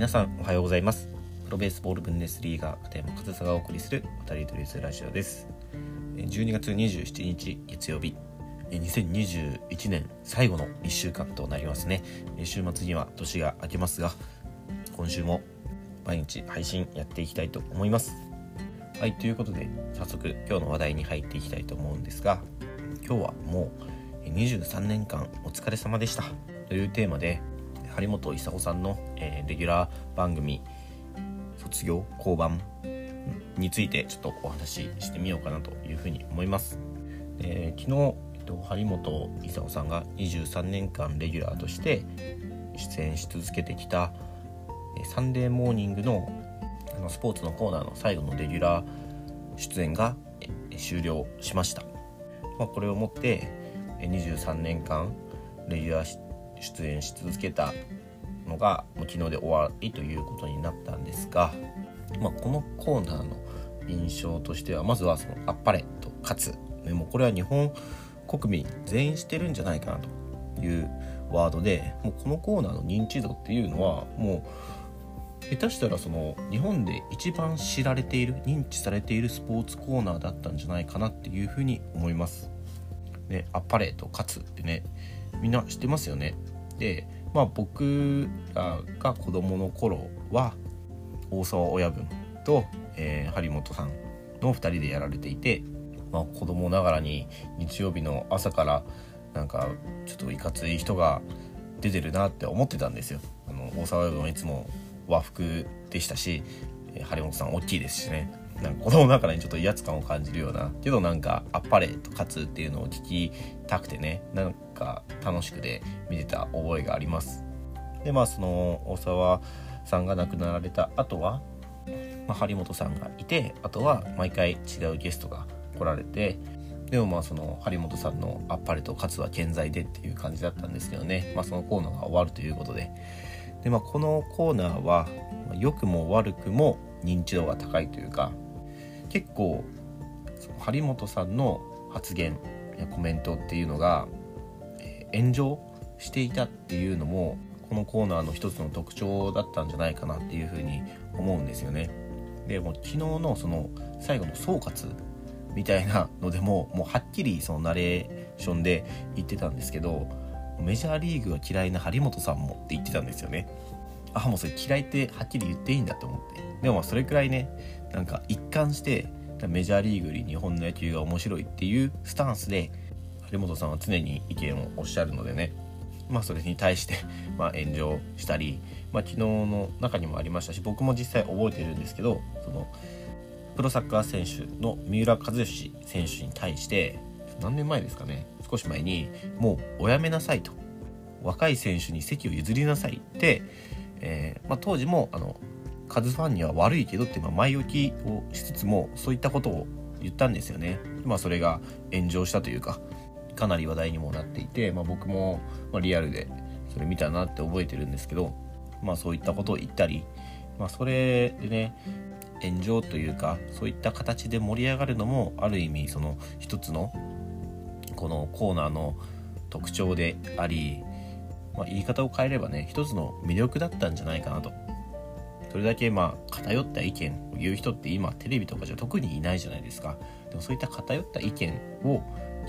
皆さんおはようございます。プロベースボールブンデスリーガー片山和沙がお送りする渡り鳥ラジオです。12月27日月曜日。2021年最後の1週間となりますね。週末には年が明けますが今週も毎日配信やっていきたいと思います。はいということで早速今日の話題に入っていきたいと思うんですが今日はもう23年間お疲れ様でした。というテーマで張本勲さんの、えー、レギュラー番組卒業交番についてちょっとお話ししてみようかなというふうに思います。えー、昨日、えっと、張本勲さんが23年間レギュラーとして出演し続けてきた「サンデーモーニングの」あのスポーツのコーナーの最後のレギュラー出演が終了しました。まあ、これをもって23年間レギュラー出演し続けたのが昨日で終わりということになったんですが、まあ、このコーナーの印象としてはまずはその「あっぱれ」と「勝つ」ね、もうこれは日本国民全員してるんじゃないかなというワードでもうこのコーナーの認知度っていうのはもう下手したらその日本で一番知られている認知されているスポーツコーナーだったんじゃないかなっていうふうに思います。ね、あっぱれと勝つってねみんな知ってますよね。で、まあ、僕らが子供の頃は大沢親分と、えー、張本さんの2人でやられていて、まあ、子供ながらに日曜日の朝からなんかちょっといかつい人が出てるなって思ってたんですよ。あの大沢親分はいつも和服でしたし張本さん大きいですしねなんか子供ながらにちょっと威圧感を感じるようなけどなんかあっぱれと勝つっていうのを聞きたくてね。なんか楽しくて見てた覚えがあります。でまあその大沢さんが亡くなられた後は、まあ、張本さんがいてあとは毎回違うゲストが来られてでもまあその張本さんのあっぱれと勝つは健在でっていう感じだったんですけどね、まあ、そのコーナーが終わるということで。で、まあ、このコーナーは良くも悪くも認知度が高いというか結構張本さんの発言やコメントっていうのが、えー、炎上していたっていうのもこのコーナーの一つの特徴だったんじゃないかなっていうふうに思うんですよね。でも昨日のその最後の総括みたいなのでももうはっきりそのナレーションで言ってたんですけどメジャーリーグが嫌いな張本さんもって言ってたんですよね。あもうそれ嫌いってはっきり言っていいんだと思ってでもそれくらいねなんか一貫してメジャーリーグより日本の野球が面白いっていうスタンスで張本さんは常に意見をおっしゃるのでね。まあそれに対して まあ炎上したり、まあ、昨日の中にもありましたし僕も実際覚えてるんですけどそのプロサッカー選手の三浦知良選手に対して何年前ですかね少し前にもうおやめなさいと。若い選手に席を譲りなさいって、えーまあ、当時もあのカズファンには悪いけどってま前置きをしつつもそういったことを言ったんですよね。まあそれが炎上したというかかなり話題にもなっていて、まあ、僕もリアルでそれ見たなって覚えてるんですけど、まあ、そういったことを言ったり、まあ、それでね炎上というかそういった形で盛り上がるのもある意味その一つのこのコーナーの特徴であり、まあ、言い方を変えればね一つの魅力だったんじゃないかなとそれだけまあ偏った意見を言う人って今テレビとかじゃ特にいないじゃないですか。でもそういった偏った意見を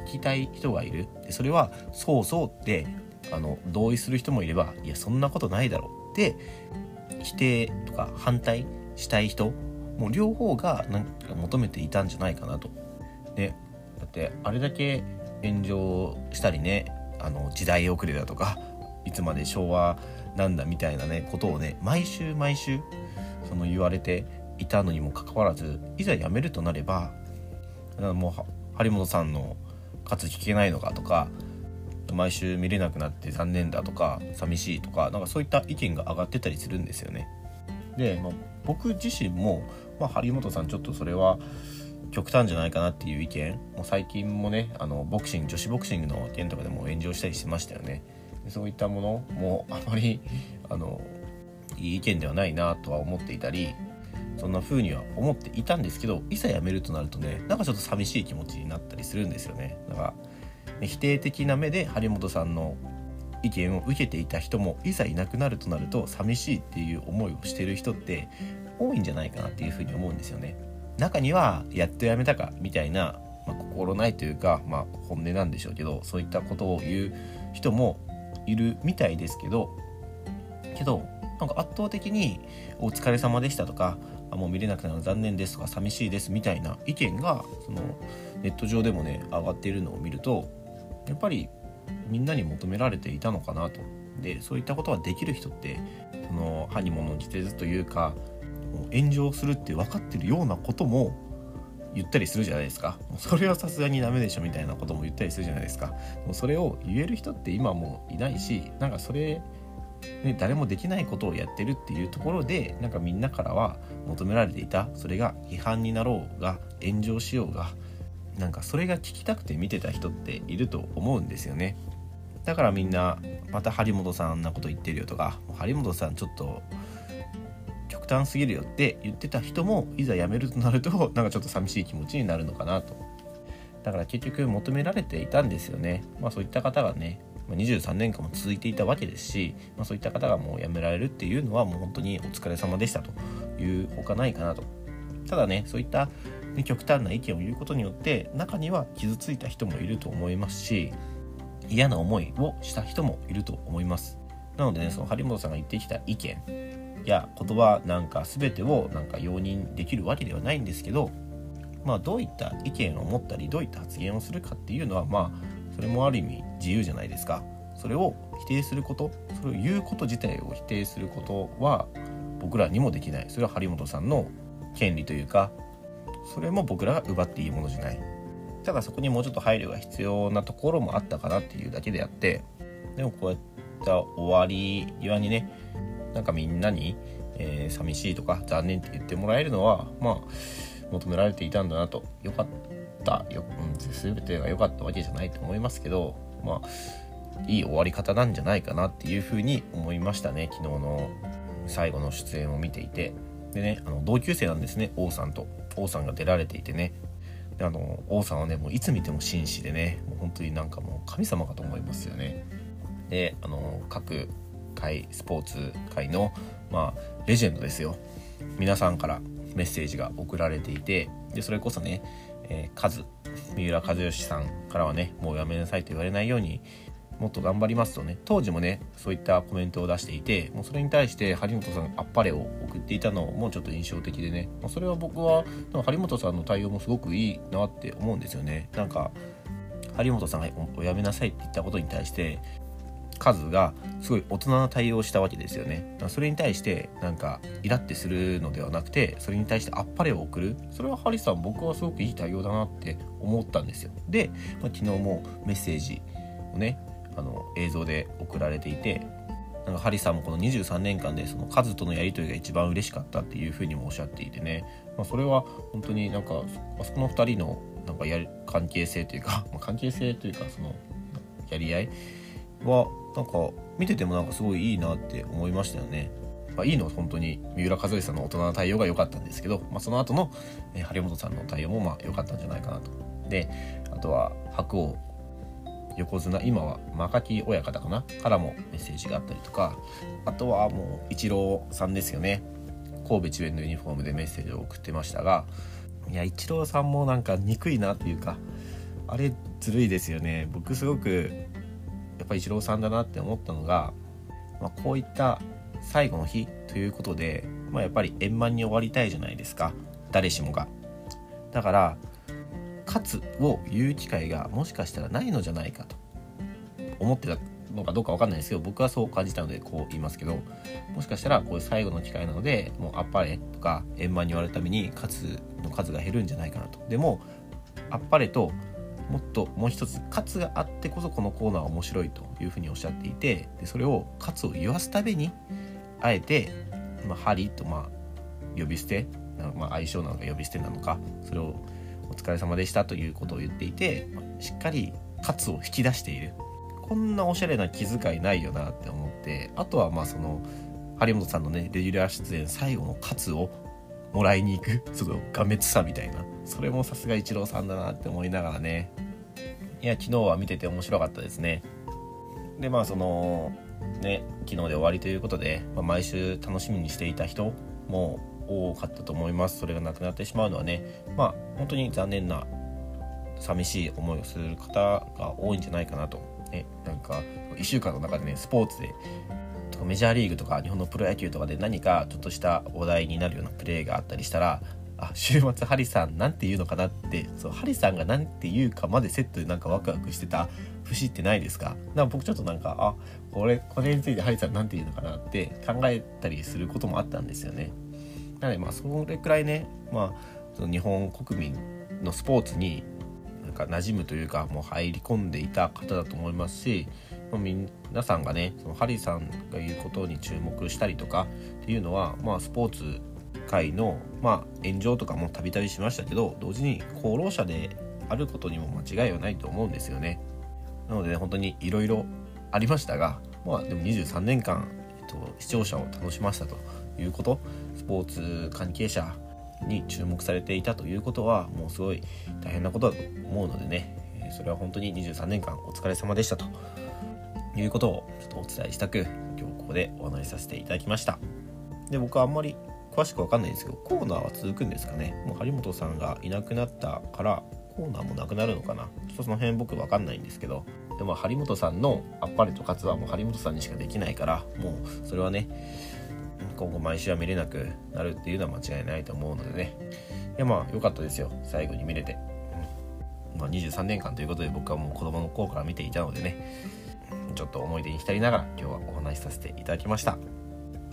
聞きたい人がいる。でそれはそうそうってあの同意する人もいればいやそんなことないだろうって否定とか反対したい人もう両方がなんか求めていたんじゃないかなと。でだってあれだけ炎上したりねあの時代遅れだとかいつまで昭和なんだみたいなねことをね毎週毎週その言われていたのにもかかわらずいざ辞めるとなればもう張本さんのかつ聞けないのかとか毎週見れなくなって残念だとか寂しいとかなんかそういった意見が上がってたりするんですよね。で、まあ、僕自身も、まあ、張本さんちょっとそれは極端じゃないかなっていう意見もう最近もねあのボクシング女子ボクシングの件とかでも炎上したりしてましたよね。そういったものもあまり あのいい意見ではないなとは思っていたりそんな風には思っていたんですけどいざ辞めるとなるとねなんかちょっと寂しい気持ちになったりするんですよねだから、否定的な目で張本さんの意見を受けていた人もいざいなくなるとなると寂しいっていう思いをしてる人って多いんじゃないかなっていうふうに思うんですよね。中にはやっとやめたかみたいな、まあ、心ないというか、まあ、本音なんでしょうけどそういったことを言う人もいるみたいですけどけどなんか圧倒的に「お疲れ様でした」とか「もう見れなくなるの残念です」とか「寂しいです」みたいな意見がそのネット上でもね上がっているのを見るとやっぱりみんなに求められていたのかなと。でそういったことができる人ってその歯に物着せずというか炎上するって分かってるようなことも言ったりするじゃないですか。それはさすがにダメでしょみたいなことも言ったりするじゃないですか。もそれを言える人って今もういないしなんかそれね、誰もできないことをやってるっていうところでなんかみんなからは求められていたそれが批判になろうが炎上しようがなんかそれが聞きたくて見てた人っていると思うんですよね。だからみんなまた張本さんあんなこと言ってるよとか張本さんちょっと端すぎるよって言ってた人もいざ辞めるとなると なんかちょっと寂しい気持ちになるのかなと。だから結局求められていたんですよね。まあそういった方がね23年間も続いていたわけですし、まあ、そういった方がもう辞められるっていうのはもう本当にお疲れ様でしたというほかないかなと。ただねそういった、ね、極端な意見を言うことによって中には傷ついた人もいると思いますし嫌な思いをした人もいると思います。なのでねその張本さんが言ってきた意見や言葉なんか全てをなんか容認できるわけではないんですけどまあどういった意見を持ったりどういった発言をするかっていうのはまあそれもある意味自由じゃないですか。それを否定することそれを言うこと自体を否定することは僕らにもできない。それは張本さんの権利というかそれも僕らが奪っていいものじゃない。ただそこにもうちょっと配慮が必要なところもあったかなっていうだけであってでもこういった終わり際にねなんかみんなに、えー、寂しいとか残念って言ってもらえるのはまあ求められていたんだなと。よかった。よ、うん、全てが良かったわけじゃないと思いますけどまあいい終わり方なんじゃないかなっていうふうに思いましたね昨日の最後の出演を見ていて。でねあの同級生なんですね王さんと。王さんが出られていてね。あの王さんはねもういつ見ても紳士でねもう本当になんかもう神様かと思いますよね。であの各界スポーツ界のまあレジェンドですよ。皆さんからメッセージが送られていてでそれこそねえー、カズ三浦知良さんからはねもうやめなさいと言われないようにもっと頑張りますとね当時もねそういったコメントを出していてもうそれに対して張本さんあっぱれを送っていたのもちょっと印象的でね、まあ、それは僕は張本さんの対応もすごくいいなって思うんですよね。なんか張本さんがおやめなさいって言ったことに対して数がすごい大人な対応したわけですよね。それに対してなんかイラってするのではなくてそれに対してあっぱれを送る。それはハリさん僕はすごくいい対応だなって思ったんですよ。で、まあ、昨日もメッセージをねあの映像で送られていてなんかハリさんもこの23年間でその数とのやり取りが一番嬉しかったっていうふうにもおっしゃっていてね、まあ、それは本当になんかあそこの2人のなんかや関係性というか、ま、関係性というかそのやり合いはなんか見ててもなんかすごいいいなって思いましたよね。まあ、いいのは本当に三浦和義さんの大人な対応が良かったんですけど、まあ、その後の、え張本さんの対応もまあ良かったんじゃないかなと。であとは白鸚横綱今はマ木親方かなからもメッセージがあったりとかあとはもうイチローさんですよね神戸智弁のユニフォームでメッセージを送ってましたがいやイチローさんもなんか憎いなっていうかあれずるいですよね僕すごくやっぱりイチローさんだなって思ったのが、まあ、こういった最後の日ということで、まあ、やっぱり円満に終わりたいじゃないですか。誰しもが。だから勝つを言う機会がもしかしたらないのじゃないかと。思ってたのかどうか分かんないですけど僕はそう感じたのでこう言いますけどもしかしたらこういう最後の機会なのでもうあっぱれとか円満に終わるために勝つの数が減るんじゃないかなと。でもあっぱれともっともう一つ「つ」があってこそこのコーナーは面白いというふうにおっしゃっていてでそれを「つ」を言わすためにあえて「まあ、ハリー」とまあ呼び捨てまあ、相性なのか呼び捨てなのかそれを「お疲れ様でした」ということを言っていてしっかり「つ」を引き出している。こんなおしゃれな気遣いないよなって思ってあとはまあその張本さんのねレギュラー出演最後の「つ」をもらいに行くそのがめつさみたいな。それもさすがイチローさんだなって思いながらね。いや昨日は見てて面白かったですね。でまあそのね昨日で終わりということで、まあ、毎週楽しみにしていた人も多かったと思います。それがなくなってしまうのはねまあ本当に残念な寂しい思いをする方が多いんじゃないかなと、ね、なんか1週間の中でねスポーツでメジャーリーグとか日本のプロ野球とかで何かちょっとした話題になるようなプレーがあったりしたらあ 週末ハリさんなんて言うのかなってそうハリさんが何て言うかまでセットでなんかワクワクしてた節ってないですか？なんか僕ちょっとなんかあこれこれについてハリさん何て言うのかなって考えたりすることもあったんですよね。なのでまあそれくらいねまあその日本国民のスポーツになんか馴染むというかもう入り込んでいた方だと思いますし、ま、皆さんがねそのハリーさんが言うことに注目したりとかっていうのは、まあ、スポーツ界の、まあ、炎上とかもたびたびしましたけど同時に功労者であることにも間違いはないと思うんですよね。なので、ね、本当にいろいろありましたが、まあ、でも23年間、えっと、視聴者を楽しませたということスポーツ関係者に注目されていたということはもうすごい大変なことだと思うのでねそれは本当に23年間お疲れ様でしたということをちょっとお伝えしたく今日ここでお話しさせていただきましたで僕はあんまり詳しくわかんないんですけどコーナーは続くんですかね。もう張本さんがいなくなったからコーナーもなくなるのかな。ちょっとその辺僕わかんないんですけど。でも張本さんのあっぱれと勝つはもう張本さんにしかできないからもうそれはね今後毎週は見れなくなるっていうのは間違いないと思うのでね。いやまあ良かったですよ。最後に見れて、まあ、23年間ということで僕はもう子供の頃から見ていたのでね。ちょっと思い出に浸りながら今日はお話しさせていただきました。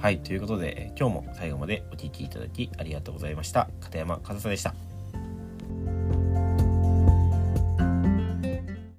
はいということで今日も最後までお聴きいただきありがとうございました。片山和沙でした。